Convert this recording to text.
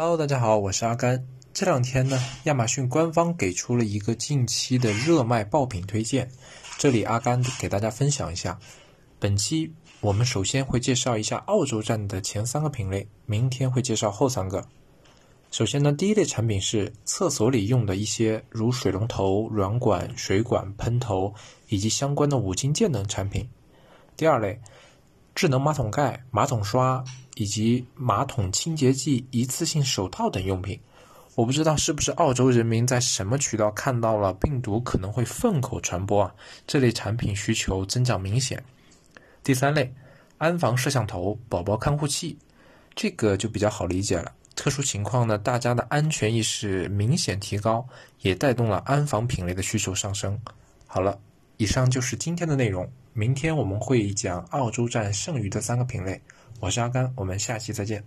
Hello，大家好，我是阿甘。这两天呢，亚马逊官方给出了一个近期的热卖爆品推荐，这里阿甘给大家分享一下。本期我们首先会介绍一下澳洲站的前三个品类，明天会介绍后三个。首先呢，第一类产品是厕所里用的一些如水龙头、软管、水管、喷头以及相关的五金件等产品。第二类，智能马桶盖、马桶刷。以及马桶清洁剂、一次性手套等用品，我不知道是不是澳洲人民在什么渠道看到了病毒可能会粪口传播啊？这类产品需求增长明显。第三类，安防摄像头、宝宝看护器，这个就比较好理解了。特殊情况呢，大家的安全意识明显提高，也带动了安防品类的需求上升。好了，以上就是今天的内容。明天我们会讲澳洲站剩余的三个品类。我是阿甘，我们下期再见。